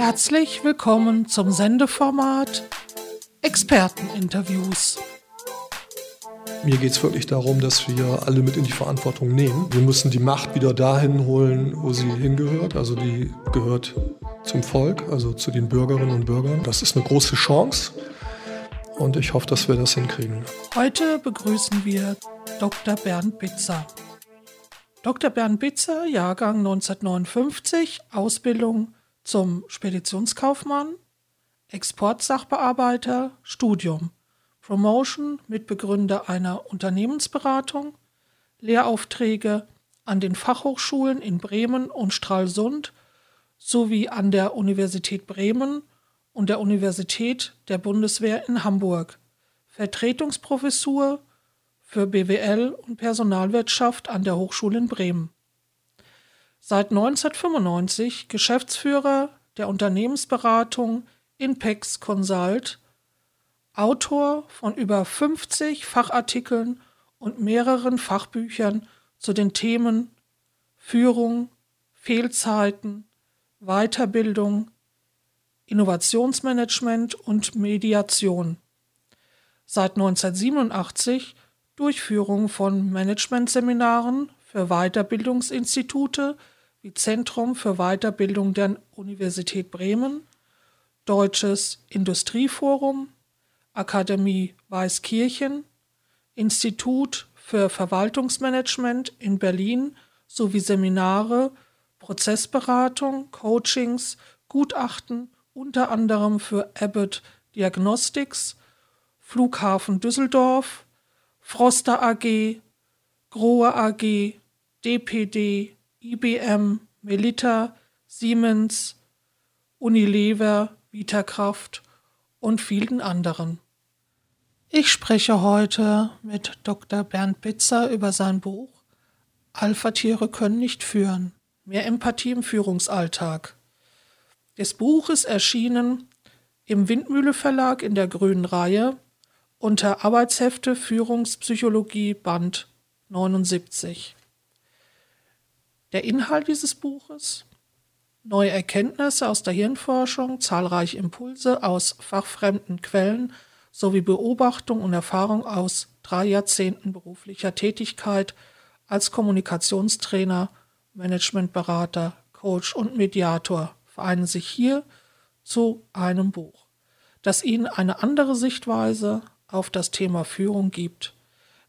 Herzlich willkommen zum Sendeformat Experteninterviews. Mir geht es wirklich darum, dass wir alle mit in die Verantwortung nehmen. Wir müssen die Macht wieder dahin holen, wo sie hingehört. Also die gehört zum Volk, also zu den Bürgerinnen und Bürgern. Das ist eine große Chance und ich hoffe, dass wir das hinkriegen. Heute begrüßen wir Dr. Bernd Bitzer. Dr. Bernd Bitzer, Jahrgang 1959, Ausbildung zum Speditionskaufmann, Exportsachbearbeiter, Studium, Promotion, Mitbegründer einer Unternehmensberatung, Lehraufträge an den Fachhochschulen in Bremen und Stralsund sowie an der Universität Bremen und der Universität der Bundeswehr in Hamburg, Vertretungsprofessur für BWL und Personalwirtschaft an der Hochschule in Bremen. Seit 1995 Geschäftsführer der Unternehmensberatung Inpex Consult, Autor von über 50 Fachartikeln und mehreren Fachbüchern zu den Themen Führung, Fehlzeiten, Weiterbildung, Innovationsmanagement und Mediation. Seit 1987 Durchführung von Managementseminaren für Weiterbildungsinstitute wie Zentrum für Weiterbildung der Universität Bremen, Deutsches Industrieforum, Akademie Weißkirchen, Institut für Verwaltungsmanagement in Berlin sowie Seminare, Prozessberatung, Coachings, Gutachten unter anderem für Abbott Diagnostics, Flughafen Düsseldorf, Froster AG, Grohe AG, DPD, IBM, Melita, Siemens, Unilever, Vitakraft und vielen anderen. Ich spreche heute mit Dr. Bernd Bitzer über sein Buch Alpha-Tiere können nicht führen. Mehr Empathie im Führungsalltag. Das Buch ist erschienen im Windmühle Verlag in der grünen Reihe unter Arbeitshefte Führungspsychologie Band 79. Der Inhalt dieses Buches Neue Erkenntnisse aus der Hirnforschung, zahlreiche Impulse aus fachfremden Quellen sowie Beobachtung und Erfahrung aus drei Jahrzehnten beruflicher Tätigkeit als Kommunikationstrainer, Managementberater, Coach und Mediator vereinen sich hier zu einem Buch, das Ihnen eine andere Sichtweise auf das Thema Führung gibt.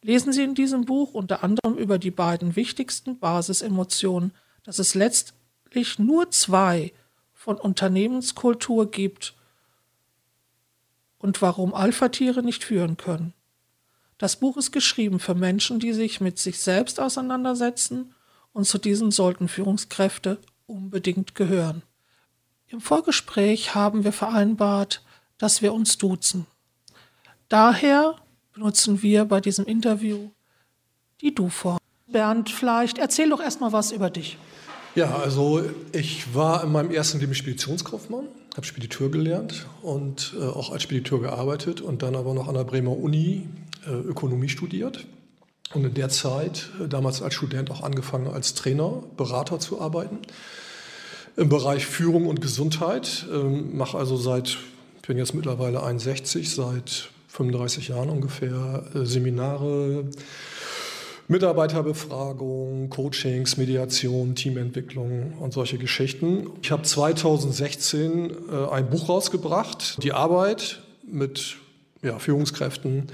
Lesen Sie in diesem Buch unter anderem über die beiden wichtigsten Basisemotionen, dass es letztlich nur zwei von Unternehmenskultur gibt und warum Alpha-Tiere nicht führen können. Das Buch ist geschrieben für Menschen, die sich mit sich selbst auseinandersetzen und zu diesen sollten Führungskräfte unbedingt gehören. Im Vorgespräch haben wir vereinbart, dass wir uns duzen. Daher benutzen wir bei diesem Interview die Du-Form. Bernd, vielleicht erzähl doch erstmal was über dich. Ja, also ich war in meinem ersten Leben Speditionskaufmann, habe Spediteur gelernt und äh, auch als Spediteur gearbeitet und dann aber noch an der Bremer Uni äh, Ökonomie studiert. Und in der Zeit, äh, damals als Student, auch angefangen als Trainer, Berater zu arbeiten im Bereich Führung und Gesundheit. Ähm, mache also seit, ich bin jetzt mittlerweile 61, seit 35 Jahren ungefähr äh, Seminare, Mitarbeiterbefragung, Coachings, Mediation, Teamentwicklung und solche Geschichten. Ich habe 2016 äh, ein Buch rausgebracht, Die Arbeit mit ja, Führungskräften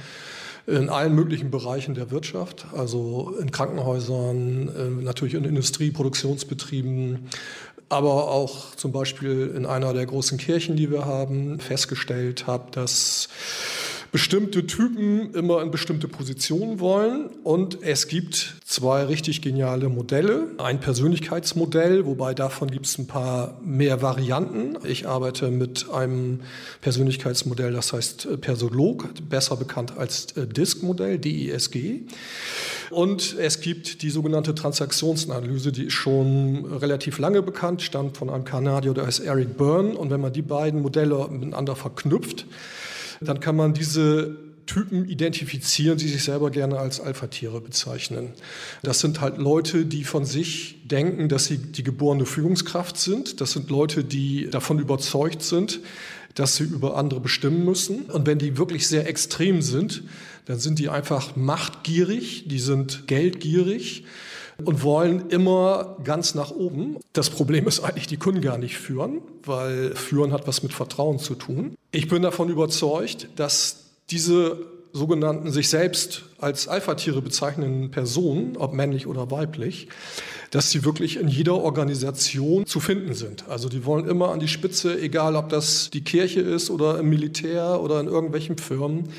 in allen möglichen Bereichen der Wirtschaft, also in Krankenhäusern, äh, natürlich in Industrieproduktionsbetrieben, aber auch zum Beispiel in einer der großen Kirchen, die wir haben, festgestellt habe, dass bestimmte Typen immer in bestimmte Positionen wollen. Und es gibt zwei richtig geniale Modelle. Ein Persönlichkeitsmodell, wobei davon gibt es ein paar mehr Varianten. Ich arbeite mit einem Persönlichkeitsmodell, das heißt Persolog, besser bekannt als äh, DISC-Modell, D-I-S-G. Und es gibt die sogenannte Transaktionsanalyse, die ist schon relativ lange bekannt, stammt von einem Kanadier, der heißt Eric Byrne. Und wenn man die beiden Modelle miteinander verknüpft, dann kann man diese Typen identifizieren, die sich selber gerne als Alpha-Tiere bezeichnen. Das sind halt Leute, die von sich denken, dass sie die geborene Führungskraft sind. Das sind Leute, die davon überzeugt sind, dass sie über andere bestimmen müssen. Und wenn die wirklich sehr extrem sind, dann sind die einfach machtgierig, die sind geldgierig und wollen immer ganz nach oben. Das Problem ist eigentlich, die können gar nicht führen, weil führen hat was mit Vertrauen zu tun. Ich bin davon überzeugt, dass diese sogenannten sich selbst als Alpha-Tiere bezeichnenden Personen, ob männlich oder weiblich, dass sie wirklich in jeder Organisation zu finden sind. Also die wollen immer an die Spitze, egal ob das die Kirche ist oder im Militär oder in irgendwelchen Firmen.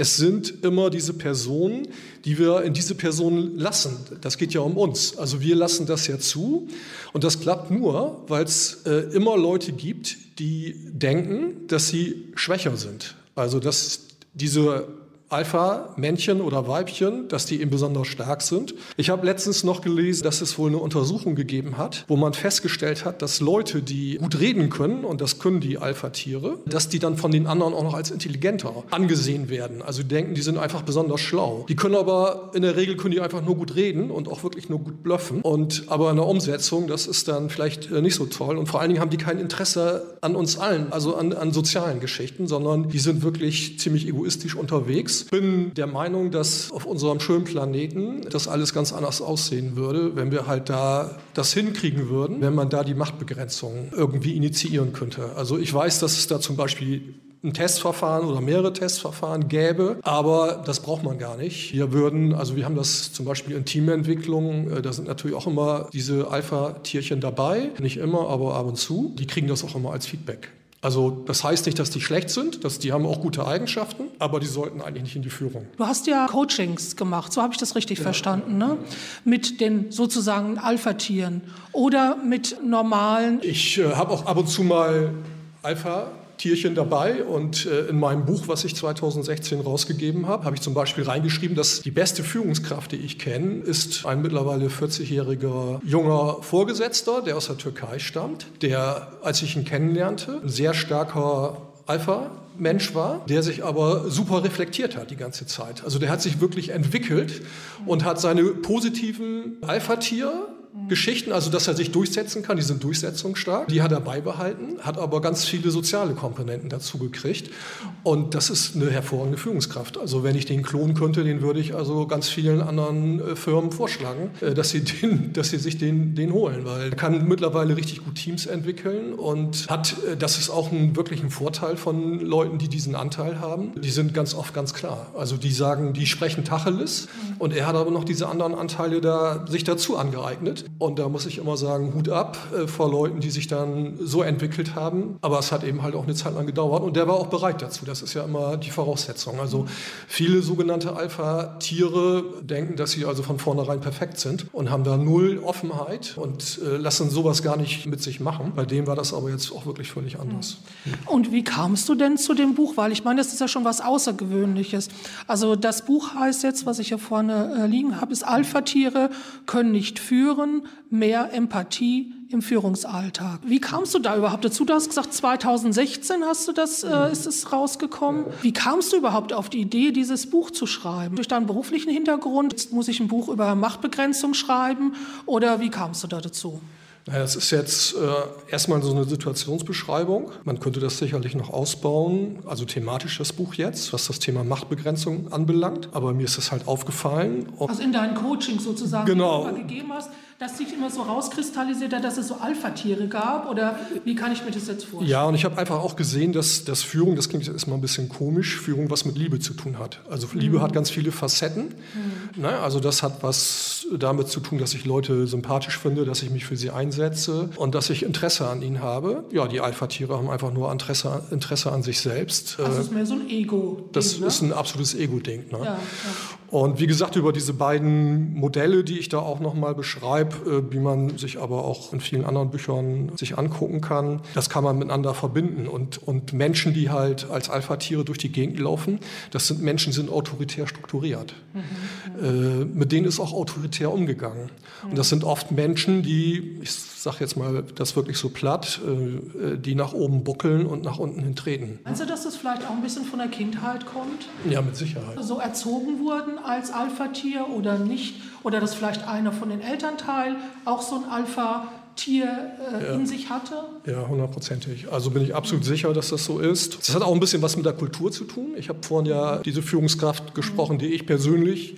Es sind immer diese Personen, die wir in diese Personen lassen. Das geht ja um uns. Also wir lassen das ja zu. Und das klappt nur, weil es äh, immer Leute gibt, die denken, dass sie schwächer sind. Also dass diese Alpha-Männchen oder Weibchen, dass die eben besonders stark sind. Ich habe letztens noch gelesen, dass es wohl eine Untersuchung gegeben hat, wo man festgestellt hat, dass Leute, die gut reden können, und das können die Alpha-Tiere, dass die dann von den anderen auch noch als intelligenter angesehen werden. Also die denken, die sind einfach besonders schlau. Die können aber, in der Regel können die einfach nur gut reden und auch wirklich nur gut bluffen. Und aber in der Umsetzung, das ist dann vielleicht äh, nicht so toll. Und vor allen Dingen haben die kein Interesse an uns allen, also an, an sozialen Geschichten, sondern die sind wirklich ziemlich egoistisch unterwegs bin der Meinung, dass auf unserem schönen Planeten das alles ganz anders aussehen würde, wenn wir halt da das hinkriegen würden, wenn man da die Machtbegrenzung irgendwie initiieren könnte. Also ich weiß, dass es da zum Beispiel ein Testverfahren oder mehrere Testverfahren gäbe, aber das braucht man gar nicht. Wir würden, also wir haben das zum Beispiel in Teamentwicklung, äh, da sind natürlich auch immer diese Alpha-Tierchen dabei, nicht immer, aber ab und zu. Die kriegen das auch immer als Feedback. Also das heißt nicht, dass die schlecht sind, dass die haben auch gute Eigenschaften, aber die sollten eigentlich nicht in die Führung. Du hast ja Coachings gemacht, so habe ich das richtig ja. verstanden, ne? Mit den sozusagen Alpha-Tieren oder mit normalen. Ich äh, habe auch ab und zu mal Alpha Tierchen dabei und äh, in meinem Buch, was ich 2016 rausgegeben habe, habe ich zum Beispiel reingeschrieben, dass die beste Führungskraft, die ich kenne, ist ein mittlerweile 40-jähriger junger Vorgesetzter, der aus der Türkei stammt, der, als ich ihn kennenlernte, ein sehr starker Alpha Mensch war, der sich aber super reflektiert hat die ganze Zeit. Also der hat sich wirklich entwickelt und hat seine positiven Alpha-Tier Geschichten, also dass er sich durchsetzen kann, die sind durchsetzungsstark, die hat er beibehalten, hat aber ganz viele soziale Komponenten dazu gekriegt und das ist eine hervorragende Führungskraft. Also wenn ich den klonen könnte, den würde ich also ganz vielen anderen äh, Firmen vorschlagen, äh, dass sie, den, dass sie sich den, den holen, weil er kann mittlerweile richtig gut Teams entwickeln und hat, äh, das ist auch ein, wirklich ein Vorteil von Leuten, die diesen Anteil haben. Die sind ganz oft ganz klar. Also die sagen, die sprechen Tacheles und er hat aber noch diese anderen Anteile da sich dazu angeeignet. Und da muss ich immer sagen, Hut ab äh, vor Leuten, die sich dann so entwickelt haben. Aber es hat eben halt auch eine Zeit lang gedauert und der war auch bereit dazu. Das ist ja immer die Voraussetzung. Also viele sogenannte Alpha-Tiere denken, dass sie also von vornherein perfekt sind und haben da null Offenheit und äh, lassen sowas gar nicht mit sich machen. Bei dem war das aber jetzt auch wirklich völlig anders. Und wie kamst du denn zu dem Buch? Weil ich meine, das ist ja schon was Außergewöhnliches. Also das Buch heißt jetzt, was ich hier vorne äh, liegen habe, ist Alpha-Tiere können nicht führen Führen, mehr Empathie im Führungsalltag. Wie kamst du da überhaupt dazu? Du hast gesagt, 2016 hast du das, äh, ist es rausgekommen. Wie kamst du überhaupt auf die Idee, dieses Buch zu schreiben? Durch deinen beruflichen Hintergrund? Jetzt muss ich ein Buch über Machtbegrenzung schreiben? Oder wie kamst du da dazu? Das ist jetzt äh, erstmal so eine Situationsbeschreibung. Man könnte das sicherlich noch ausbauen, also thematisch das Buch jetzt, was das Thema Machtbegrenzung anbelangt. Aber mir ist das halt aufgefallen. Also in deinen Coachings sozusagen, genau. die du gegeben hast, dass sich immer so rauskristallisiert hat, dass es so Alpha-Tiere gab? Oder wie kann ich mir das jetzt vorstellen? Ja, und ich habe einfach auch gesehen, dass, dass Führung, das klingt jetzt erstmal ein bisschen komisch, Führung was mit Liebe zu tun hat. Also Liebe mhm. hat ganz viele Facetten. Mhm. Ne? Also das hat was damit zu tun, dass ich Leute sympathisch finde, dass ich mich für sie einsetze und dass ich Interesse an ihnen habe. Ja, die Alpha-Tiere haben einfach nur Interesse, Interesse an sich selbst. Also das ist mehr so ein Ego. Das ne? ist ein absolutes Ego-Ding. Ne? Ja, ja. Und wie gesagt, über diese beiden Modelle, die ich da auch nochmal beschreibe, äh, wie man sich aber auch in vielen anderen Büchern sich angucken kann, das kann man miteinander verbinden. Und, und Menschen, die halt als Alpha-Tiere durch die Gegend laufen, das sind Menschen, die sind autoritär strukturiert. Mhm. Äh, mit denen ist auch autoritär umgegangen. Mhm. Und das sind oft Menschen, die, ich sage jetzt mal das wirklich so platt, äh, die nach oben buckeln und nach unten hin treten. Meinst du, dass das vielleicht auch ein bisschen von der Kindheit kommt? Ja, mit Sicherheit. So erzogen wurden als Alpha-Tier oder nicht? Oder dass vielleicht einer von den Elternteilen auch so ein Alpha Tier äh, ja. in sich hatte? Ja, hundertprozentig. Also bin ich absolut sicher, dass das so ist. Das hat auch ein bisschen was mit der Kultur zu tun. Ich habe vorhin ja diese Führungskraft gesprochen, die ich persönlich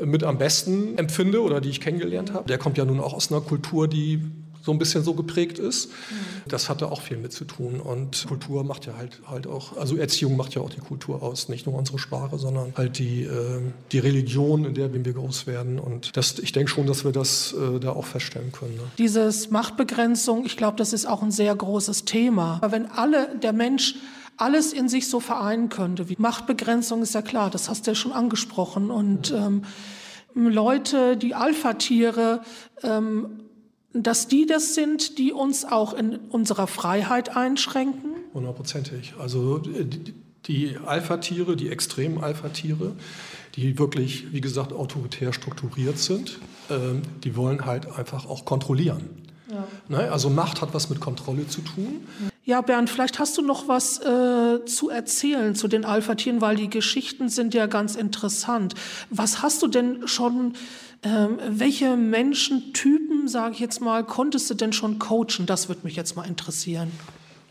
äh, mit am besten empfinde oder die ich kennengelernt habe. Der kommt ja nun auch aus einer Kultur, die so ein bisschen so geprägt ist. Mhm. Das hatte auch viel mit zu tun. Und Kultur macht ja halt, halt auch, also Erziehung macht ja auch die Kultur aus. Nicht nur unsere Sprache, sondern halt die, äh, die Religion, in der wir groß werden. Und das, ich denke schon, dass wir das äh, da auch feststellen können. Ne? Dieses Machtbegrenzung, ich glaube, das ist auch ein sehr großes Thema. Aber wenn alle, der Mensch alles in sich so vereinen könnte, wie Machtbegrenzung ist ja klar, das hast du ja schon angesprochen. Und mhm. ähm, Leute, die Alpha-Tiere, ähm, dass die das sind, die uns auch in unserer Freiheit einschränken? Hundertprozentig. Also die Alpha-Tiere, die extremen Alpha-Tiere, die wirklich, wie gesagt, autoritär strukturiert sind, ähm, die wollen halt einfach auch kontrollieren. Ja. Ne? Also Macht hat was mit Kontrolle zu tun. Ja, Bernd, vielleicht hast du noch was äh, zu erzählen zu den Alpha-Tieren, weil die Geschichten sind ja ganz interessant. Was hast du denn schon ähm, welche Menschentypen, sage ich jetzt mal, konntest du denn schon coachen? Das würde mich jetzt mal interessieren.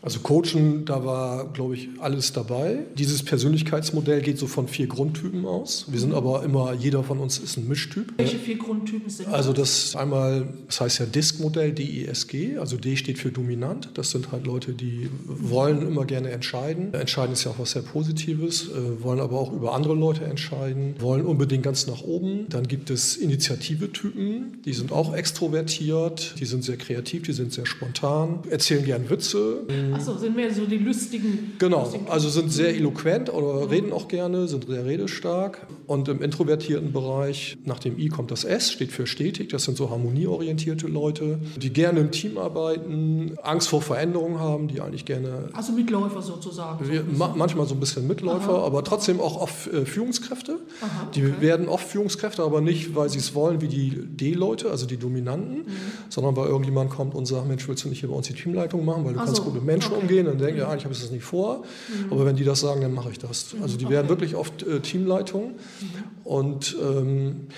Also Coachen, da war, glaube ich, alles dabei. Dieses Persönlichkeitsmodell geht so von vier Grundtypen aus. Wir sind aber immer, jeder von uns ist ein Mischtyp. Welche vier Grundtypen sind das? Also das einmal, das heißt ja DISC-Modell, D-I-S-G. Also D steht für dominant. Das sind halt Leute, die wollen immer gerne entscheiden. Entscheiden ist ja auch was sehr Positives, äh, wollen aber auch über andere Leute entscheiden, wollen unbedingt ganz nach oben. Dann gibt es Initiative-Typen, die sind auch extrovertiert, die sind sehr kreativ, die sind sehr spontan, erzählen gern Witze. Achso, sind mehr so die lustigen. Genau, lustigen also sind sehr eloquent oder mhm. reden auch gerne, sind sehr redestark. Und im introvertierten Bereich, nach dem I kommt das S, steht für stetig. Das sind so harmonieorientierte Leute, die gerne im Team arbeiten, Angst vor Veränderungen haben, die eigentlich gerne. Also Mitläufer sozusagen. Wir, ma manchmal so ein bisschen Mitläufer, Aha. aber trotzdem auch oft äh, Führungskräfte. Aha, okay. Die werden oft Führungskräfte, aber nicht, weil sie es wollen, wie die D-Leute, also die Dominanten, mhm. sondern weil irgendjemand kommt und sagt: Mensch, willst du nicht hier bei uns die Teamleitung machen, weil du also, kannst gut mit Menschen okay. umgehen, dann denke ich, eigentlich habe ich das nicht vor. Mhm. Aber wenn die das sagen, dann mache ich das. Also die okay. werden wirklich oft äh, Teamleitung. Mhm. Und ähm,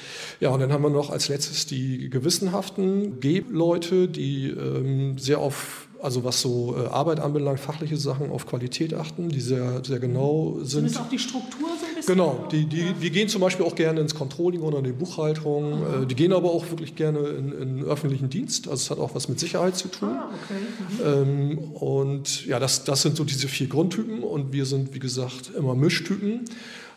ja, und dann haben wir noch als letztes die gewissenhaften G-Leute, die ähm, sehr auf also was so äh, Arbeit anbelangt, fachliche Sachen auf Qualität achten, die sehr, sehr genau sind. Ist auch die Struktur so bisschen? Genau, die, die, die gehen zum Beispiel auch gerne ins Controlling oder in die Buchhaltung. Äh, die gehen aber auch wirklich gerne in, in öffentlichen Dienst. Also es hat auch was mit Sicherheit zu tun. Ah, okay. Mhm. Ähm, und ja, das, das sind so diese vier Grundtypen und wir sind, wie gesagt, immer Mischtypen.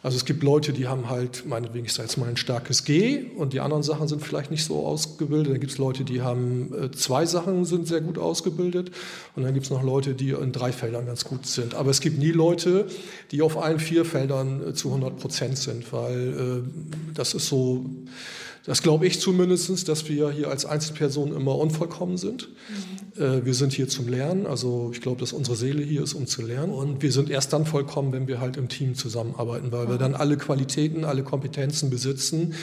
Also es gibt Leute, die haben halt, meinetwegen, ich sage jetzt mal ein starkes G und die anderen Sachen sind vielleicht nicht so ausgebildet. Dann gibt es Leute, die haben äh, zwei Sachen, sind sehr gut ausgebildet und dann gibt es noch Leute, die in drei Feldern ganz gut sind. Aber es gibt nie Leute, die auf allen vier Feldern äh, zu 100 Prozent sind, weil äh, das ist so das glaube ich zumindest, dass wir hier als Einzelpersonen immer unvollkommen sind. Mhm. Äh, wir sind hier zum Lernen. Also ich glaube, dass unsere Seele hier ist, um zu lernen. Und wir sind erst dann vollkommen, wenn wir halt im Team zusammenarbeiten, weil mhm. wir dann alle Qualitäten, alle Kompetenzen besitzen,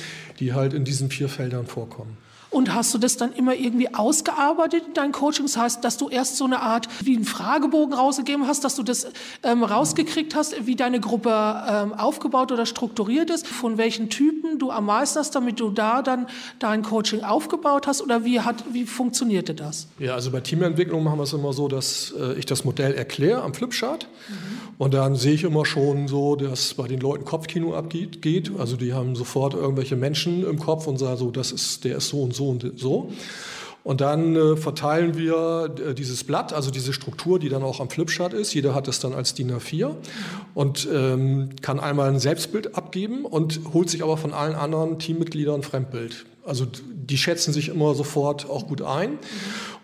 die halt in diesen vier Feldern vorkommen. Und hast du das dann immer irgendwie ausgearbeitet in deinen Coachings? Das heißt, dass du erst so eine Art wie einen Fragebogen rausgegeben hast, dass du das ähm, rausgekriegt hast, wie deine Gruppe ähm, aufgebaut oder strukturiert ist, von welchen Typen du am meisten hast, damit du da dann dein Coaching aufgebaut hast? Oder wie, hat, wie funktionierte das? Ja, also bei Teamentwicklung machen wir es immer so, dass äh, ich das Modell erkläre am Flipchart. Mhm. Und dann sehe ich immer schon so, dass bei den Leuten Kopfkino abgeht. Geht. Also die haben sofort irgendwelche Menschen im Kopf und sagen so, das ist, der ist so und so und so. Und dann äh, verteilen wir äh, dieses Blatt, also diese Struktur, die dann auch am Flipchart ist. Jeder hat das dann als DIN A4 und ähm, kann einmal ein Selbstbild abgeben und holt sich aber von allen anderen Teammitgliedern ein Fremdbild. Also die schätzen sich immer sofort auch gut ein.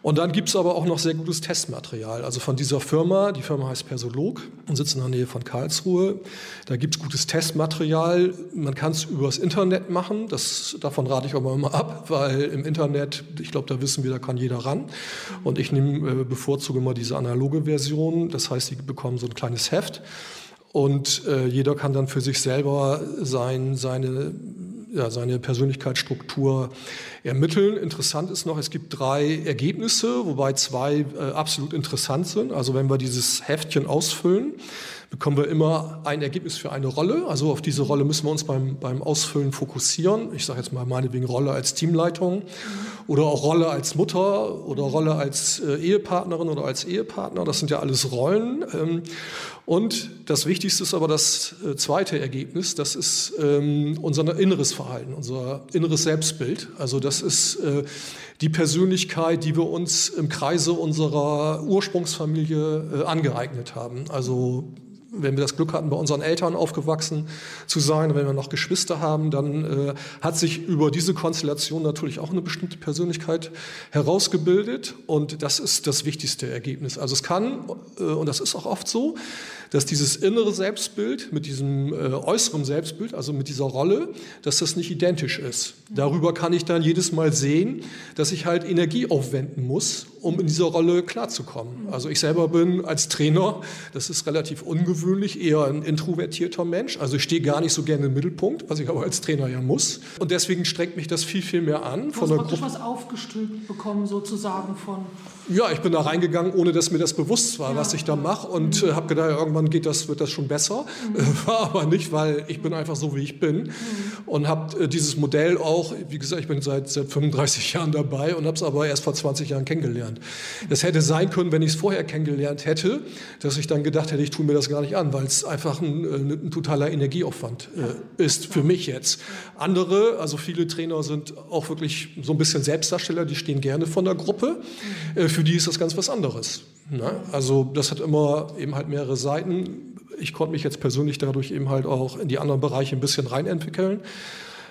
Und dann gibt es aber auch noch sehr gutes Testmaterial. Also von dieser Firma, die Firma heißt Persolog und sitzt in der Nähe von Karlsruhe. Da gibt es gutes Testmaterial. Man kann es übers Internet machen. Das, davon rate ich aber immer ab, weil im Internet, ich glaube, da wissen wir, da kann jeder ran. Und ich nehme, äh, bevorzuge immer diese analoge Version. Das heißt, sie bekommen so ein kleines Heft. Und äh, jeder kann dann für sich selber sein, seine ja, seine Persönlichkeitsstruktur ermitteln. Interessant ist noch, es gibt drei Ergebnisse, wobei zwei äh, absolut interessant sind. Also wenn wir dieses Heftchen ausfüllen, bekommen wir immer ein Ergebnis für eine Rolle. Also auf diese Rolle müssen wir uns beim, beim Ausfüllen fokussieren. Ich sage jetzt mal meinetwegen Rolle als Teamleitung oder auch Rolle als Mutter oder Rolle als äh, Ehepartnerin oder als Ehepartner. Das sind ja alles Rollen. Ähm, und das Wichtigste ist aber das äh, zweite Ergebnis, das ist ähm, unser inneres Verhalten, unser inneres Selbstbild. Also das ist äh, die Persönlichkeit, die wir uns im Kreise unserer Ursprungsfamilie äh, angeeignet haben. Also wenn wir das Glück hatten, bei unseren Eltern aufgewachsen zu sein, wenn wir noch Geschwister haben, dann äh, hat sich über diese Konstellation natürlich auch eine bestimmte Persönlichkeit herausgebildet und das ist das wichtigste Ergebnis. Also es kann, äh, und das ist auch oft so, dass dieses innere Selbstbild mit diesem äh, äußeren Selbstbild, also mit dieser Rolle, dass das nicht identisch ist. Darüber kann ich dann jedes Mal sehen, dass ich halt Energie aufwenden muss, um in dieser Rolle klarzukommen. Also ich selber bin als Trainer, das ist relativ ungewöhnlich, eher ein introvertierter Mensch. Also ich stehe gar nicht so gerne im Mittelpunkt, was ich aber als Trainer ja muss. Und deswegen strengt mich das viel, viel mehr an. Du von hast was aufgestülpt bekommen sozusagen von... Ja, ich bin da reingegangen, ohne dass mir das bewusst war, ja. was ich da mache und mhm. äh, habe gedacht, irgendwann geht das, wird das schon besser. Mhm. War aber nicht, weil ich bin einfach so, wie ich bin. Mhm. Und habe äh, dieses Modell auch, wie gesagt, ich bin seit, seit 35 Jahren dabei und habe es aber erst vor 20 Jahren kennengelernt kennengelernt. Das hätte sein können, wenn ich es vorher kennengelernt hätte, dass ich dann gedacht hätte, ich tue mir das gar nicht an, weil es einfach ein, äh, ein, totaler Energieaufwand äh, ist für mich jetzt. Andere, also viele Trainer sind auch wirklich so ein bisschen Selbstdarsteller, die stehen gerne von der Gruppe. Äh, für die ist das ganz was anderes. Ne? Also das hat immer eben halt mehrere Seiten. Ich konnte mich jetzt persönlich dadurch eben halt auch in die anderen Bereiche ein bisschen reinentwickeln.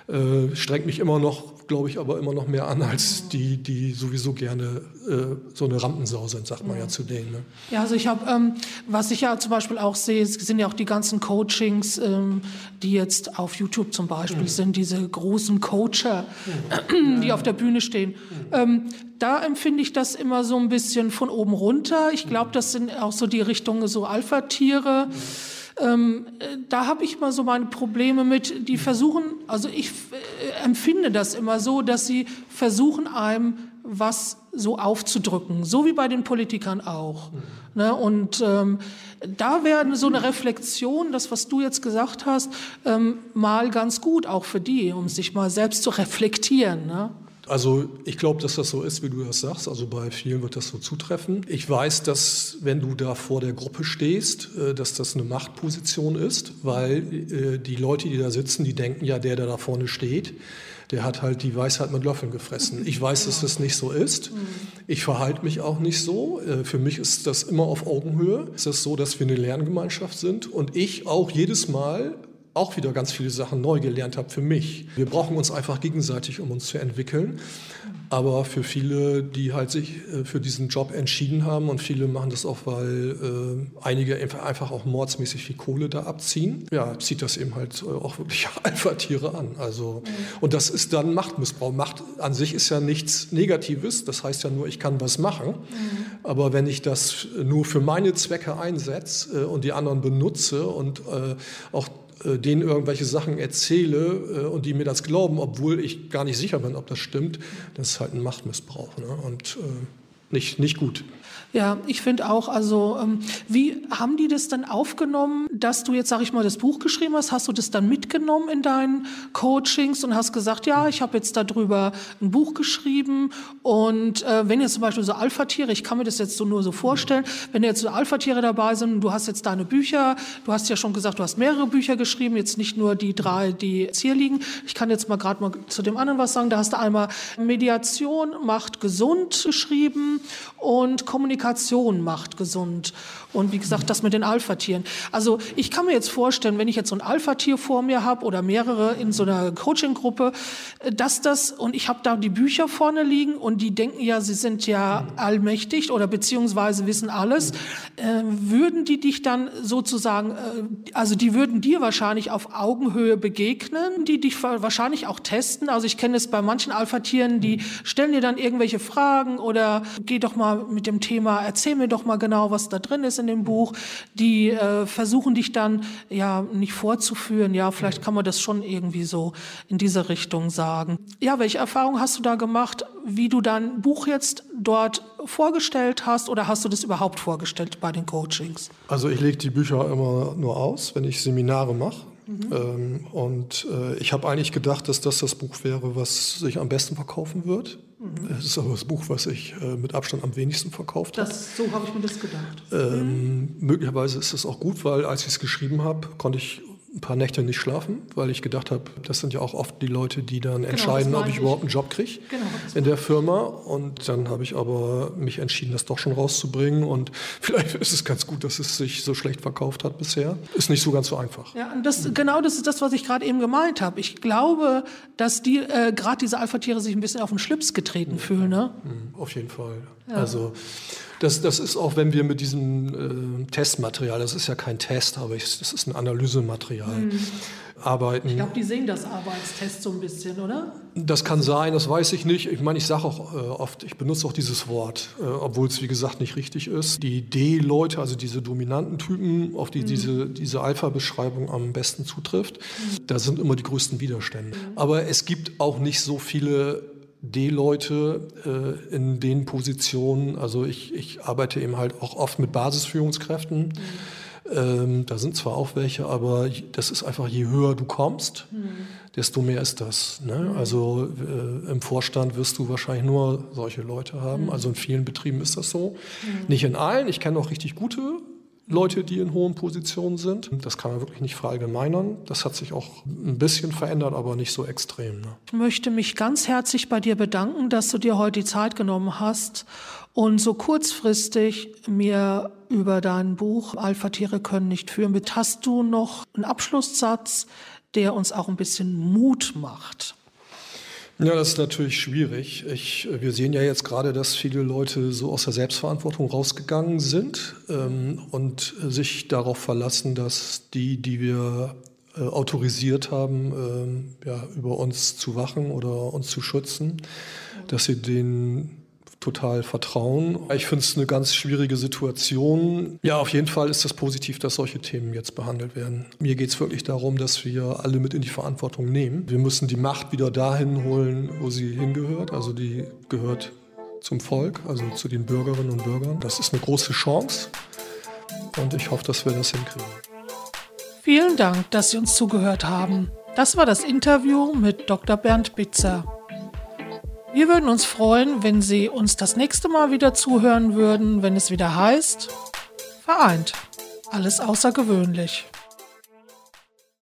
Äh, strengt mich immer noch, glaube ich, aber immer noch mehr an als die, die sowieso gerne äh, so eine Rampensau sind, sagt man ja, ja zu denen. Ne? Ja, also ich habe, ähm, was ich ja zum Beispiel auch sehe, sind ja auch die ganzen Coachings, ähm, die jetzt auf YouTube zum Beispiel mhm. sind, diese großen Coacher, mhm. die auf der Bühne stehen. Mhm. Ähm, da empfinde ich das immer so ein bisschen von oben runter. Ich glaube, mhm. das sind auch so die Richtungen so Alpha-Tiere. Mhm. Ähm, da habe ich mal so meine Probleme mit, die versuchen, also ich äh, empfinde das immer so, dass sie versuchen einem was so aufzudrücken, so wie bei den Politikern auch. Mhm. Ne? Und ähm, da wäre so eine Reflexion, das, was du jetzt gesagt hast, ähm, mal ganz gut, auch für die, um sich mal selbst zu reflektieren. Ne? Also ich glaube, dass das so ist, wie du das sagst. Also bei vielen wird das so zutreffen. Ich weiß, dass wenn du da vor der Gruppe stehst, äh, dass das eine Machtposition ist, weil äh, die Leute, die da sitzen, die denken ja, der, der da vorne steht, der hat halt die Weisheit mit Löffeln gefressen. Ich weiß, dass das nicht so ist. Ich verhalte mich auch nicht so. Äh, für mich ist das immer auf Augenhöhe. Es ist so, dass wir eine Lerngemeinschaft sind und ich auch jedes Mal auch wieder ganz viele Sachen neu gelernt habe für mich. Wir brauchen uns einfach gegenseitig, um uns zu entwickeln. Aber für viele, die halt sich äh, für diesen Job entschieden haben und viele machen das auch, weil äh, einige einfach auch mordsmäßig viel Kohle da abziehen, ja, zieht das eben halt äh, auch wirklich Alpha-Tiere an. Also, und das ist dann Machtmissbrauch. Macht an sich ist ja nichts Negatives, das heißt ja nur, ich kann was machen. Mhm. Aber wenn ich das nur für meine Zwecke einsetze äh, und die anderen benutze und äh, auch denen irgendwelche Sachen erzähle äh, und die mir das glauben, obwohl ich gar nicht sicher bin, ob das stimmt, das ist halt ein Machtmissbrauch ne? und äh, nicht, nicht gut. Ja, ich finde auch, also ähm, wie haben die das dann aufgenommen, dass du jetzt, sag ich mal, das Buch geschrieben hast? Hast du das dann mitgenommen in deinen Coachings und hast gesagt, ja, ich habe jetzt darüber ein Buch geschrieben und äh, wenn jetzt zum Beispiel so Alpha-Tiere, ich kann mir das jetzt so nur so vorstellen, wenn jetzt so Alpha-Tiere dabei sind, du hast jetzt deine Bücher, du hast ja schon gesagt, du hast mehrere Bücher geschrieben, jetzt nicht nur die drei, die jetzt hier liegen. Ich kann jetzt mal gerade mal zu dem anderen was sagen. Da hast du einmal Mediation macht gesund geschrieben und Kommunikation macht gesund. Und wie gesagt, das mit den Alpha-Tieren. Also ich kann mir jetzt vorstellen, wenn ich jetzt so ein Alpha-Tier vor mir habe oder mehrere in so einer Coaching-Gruppe, dass das, und ich habe da die Bücher vorne liegen und die denken ja, sie sind ja allmächtig oder beziehungsweise wissen alles, äh, würden die dich dann sozusagen, äh, also die würden dir wahrscheinlich auf Augenhöhe begegnen, die dich wahrscheinlich auch testen. Also ich kenne es bei manchen Alpha-Tieren, die stellen dir dann irgendwelche Fragen oder geh doch mal mit dem Thema erzähl mir doch mal genau, was da drin ist in dem Buch. Die äh, versuchen dich dann ja nicht vorzuführen. Ja, vielleicht kann man das schon irgendwie so in diese Richtung sagen. Ja, welche Erfahrung hast du da gemacht, wie du dein Buch jetzt dort vorgestellt hast oder hast du das überhaupt vorgestellt bei den Coachings? Also ich lege die Bücher immer nur aus, wenn ich Seminare mache. Mhm. Ähm, und äh, ich habe eigentlich gedacht, dass das das Buch wäre, was sich am besten verkaufen wird. Mhm. Es ist aber das Buch, was sich äh, mit Abstand am wenigsten verkauft hat. So habe ich mir das gedacht. Ähm, mhm. Möglicherweise ist es auch gut, weil als ich es geschrieben habe, konnte ich ein paar Nächte nicht schlafen, weil ich gedacht habe, das sind ja auch oft die Leute, die dann genau, entscheiden, ob ich, ich, überhaupt einen Job kriege genau, in der Firma. Und dann habe ich aber mich entschieden, das doch schon rauszubringen. Und vielleicht ist es ganz gut, dass es sich so schlecht verkauft hat bisher. Ist nicht so ganz so einfach. Ja, und das, genau das ist das, was ich gerade eben gemeint habe. Ich glaube, dass die äh, gerade diese Alpha-Tiere sich ein bisschen auf den Schlips getreten fühlen. Ne? Mhm, auf jeden Fall. Ja. Also das, das ist auch, wenn wir mit diesem äh, Testmaterial, das ist ja kein Test, aber ich, das ist ein Analysematerial, mhm. arbeiten. Ich glaube, die sehen das aber als Test so ein bisschen, oder? Das kann sein, das weiß ich nicht. Ich meine, ich sage auch äh, oft, ich benutze auch dieses Wort, äh, obwohl es wie gesagt nicht richtig ist. Die D-Leute, also diese dominanten Typen, auf die mhm. diese, diese Alpha-Beschreibung am besten zutrifft, mhm. da sind immer die größten Widerstände. Mhm. Aber es gibt auch nicht so viele D-Leute äh, in den Positionen. Also ich, ich arbeite eben halt auch oft mit Basisführungskräften. Mhm. Ähm, da sind zwar auch welche, aber das ist einfach, je höher du kommst, mhm. desto mehr ist das. Ne? Mhm. Also äh, im Vorstand wirst du wahrscheinlich nur solche Leute haben. Mhm. Also in vielen Betrieben ist das so. Mhm. Nicht in allen. Ich kenne auch richtig gute Leute, die in hohen Positionen sind. Das kann man wirklich nicht verallgemeinern. Das hat sich auch ein bisschen verändert, aber nicht so extrem. Ne? Ich möchte mich ganz herzlich bei dir bedanken, dass du dir heute die Zeit genommen hast und so kurzfristig mir über dein Buch Alpha-Tiere können nicht führen. Hast du noch einen Abschlusssatz, der uns auch ein bisschen Mut macht? Ja, das ist natürlich schwierig. Ich, wir sehen ja jetzt gerade, dass viele Leute so aus der Selbstverantwortung rausgegangen sind ähm, und sich darauf verlassen, dass die, die wir äh, autorisiert haben, ähm, ja, über uns zu wachen oder uns zu schützen, dass sie den total vertrauen. Ich finde es eine ganz schwierige Situation. Ja, auf jeden Fall ist das positiv, dass solche Themen jetzt behandelt werden. Mir geht es wirklich darum, dass wir alle mit in die Verantwortung nehmen. Wir müssen die Macht wieder dahin holen, wo sie hingehört. Also die gehört zum Volk, also zu den Bürgerinnen und Bürgern. Das ist eine große Chance und ich hoffe, dass wir das hinkriegen. Vielen Dank, dass Sie uns zugehört haben. Das war das Interview mit Dr. Bernd Bitzer. Wir würden uns freuen, wenn Sie uns das nächste Mal wieder zuhören würden, wenn es wieder heißt, vereint. Alles außergewöhnlich.